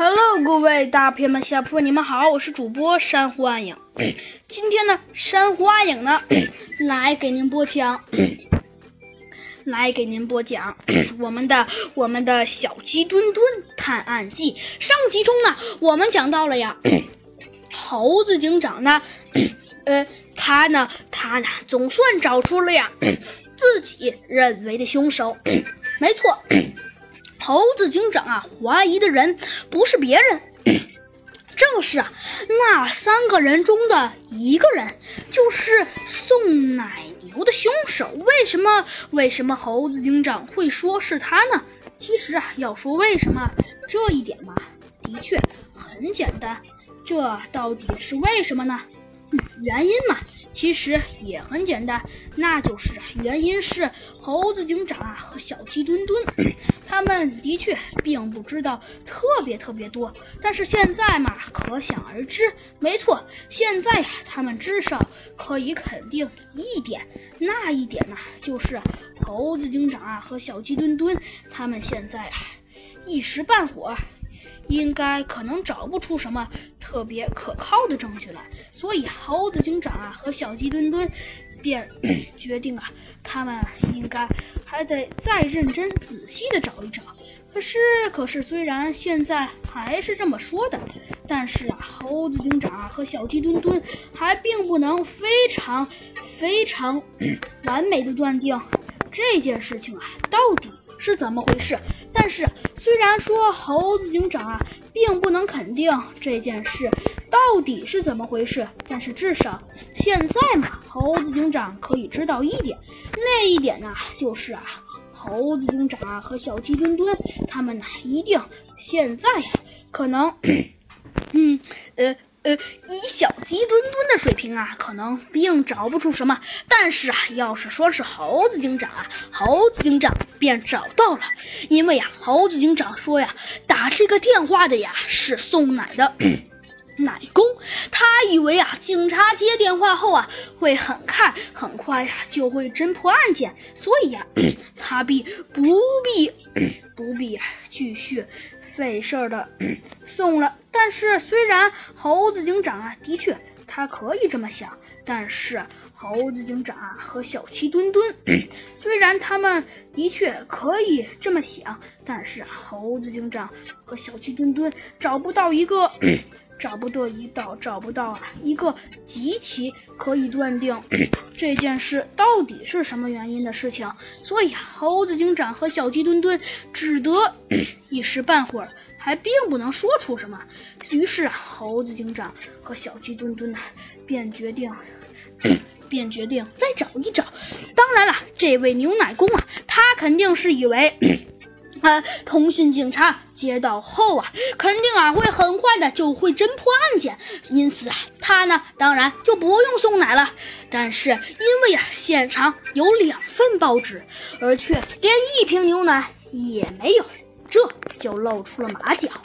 Hello，各位大朋友们、小朋友们，你们好，我是主播珊瑚暗影。今天呢，珊瑚暗影呢 来给您播讲，来给您播讲我们的我们的小鸡墩墩探案记。上集中呢，我们讲到了呀，猴子警长呢，呃，他呢，他呢，总算找出了呀自己认为的凶手。没错。猴子警长啊，怀疑的人不是别人，正是啊那三个人中的一个人，就是送奶牛的凶手。为什么？为什么猴子警长会说是他呢？其实啊，要说为什么这一点嘛，的确很简单。这到底是为什么呢？原因嘛，其实也很简单，那就是原因是猴子警长啊和小鸡墩墩，他们的确并不知道特别特别多，但是现在嘛，可想而知。没错，现在呀，他们至少可以肯定一点，那一点呢，就是猴子警长啊和小鸡墩墩，他们现在啊一时半会儿。应该可能找不出什么特别可靠的证据来，所以猴子警长啊和小鸡墩墩便决定啊，他们应该还得再认真仔细的找一找。可是，可是虽然现在还是这么说的，但是啊，猴子警长啊和小鸡墩墩还并不能非常非常完美的断定这件事情啊到底。是怎么回事？但是虽然说猴子警长啊，并不能肯定这件事到底是怎么回事，但是至少现在嘛，猴子警长可以知道一点，那一点呢，就是啊，猴子警长啊和小鸡墩墩他们呢，一定现在呀，可能，嗯，呃。呃，以小鸡墩墩的水平啊，可能并找不出什么。但是啊，要是说是猴子警长啊，猴子警长便找到了。因为呀，猴子警长说呀，打这个电话的呀是送奶的 奶工。他以为啊，警察接电话后啊，会很快很快呀就会侦破案件，所以呀，他必不必 不必继续费事儿的送了。但是，虽然猴子警长啊，的确他可以这么想，但是猴子警长啊和小鸡墩墩，虽然他们的确可以这么想，但是猴子警长和小鸡墩墩找不到一个，找不到一道，找不到啊一个极其可以断定 这件事到底是什么原因的事情，所以猴子警长和小鸡墩墩只得一时半会儿。还并不能说出什么，于是啊，猴子警长和小鸡墩墩呢，便决定，便决定再找一找。当然了，这位牛奶工啊，他肯定是以为，通讯警察接到后啊，肯定啊会很快的就会侦破案件，因此啊，他呢，当然就不用送奶了。但是因为啊，现场有两份报纸，而却连一瓶牛奶也没有。这就露出了马脚。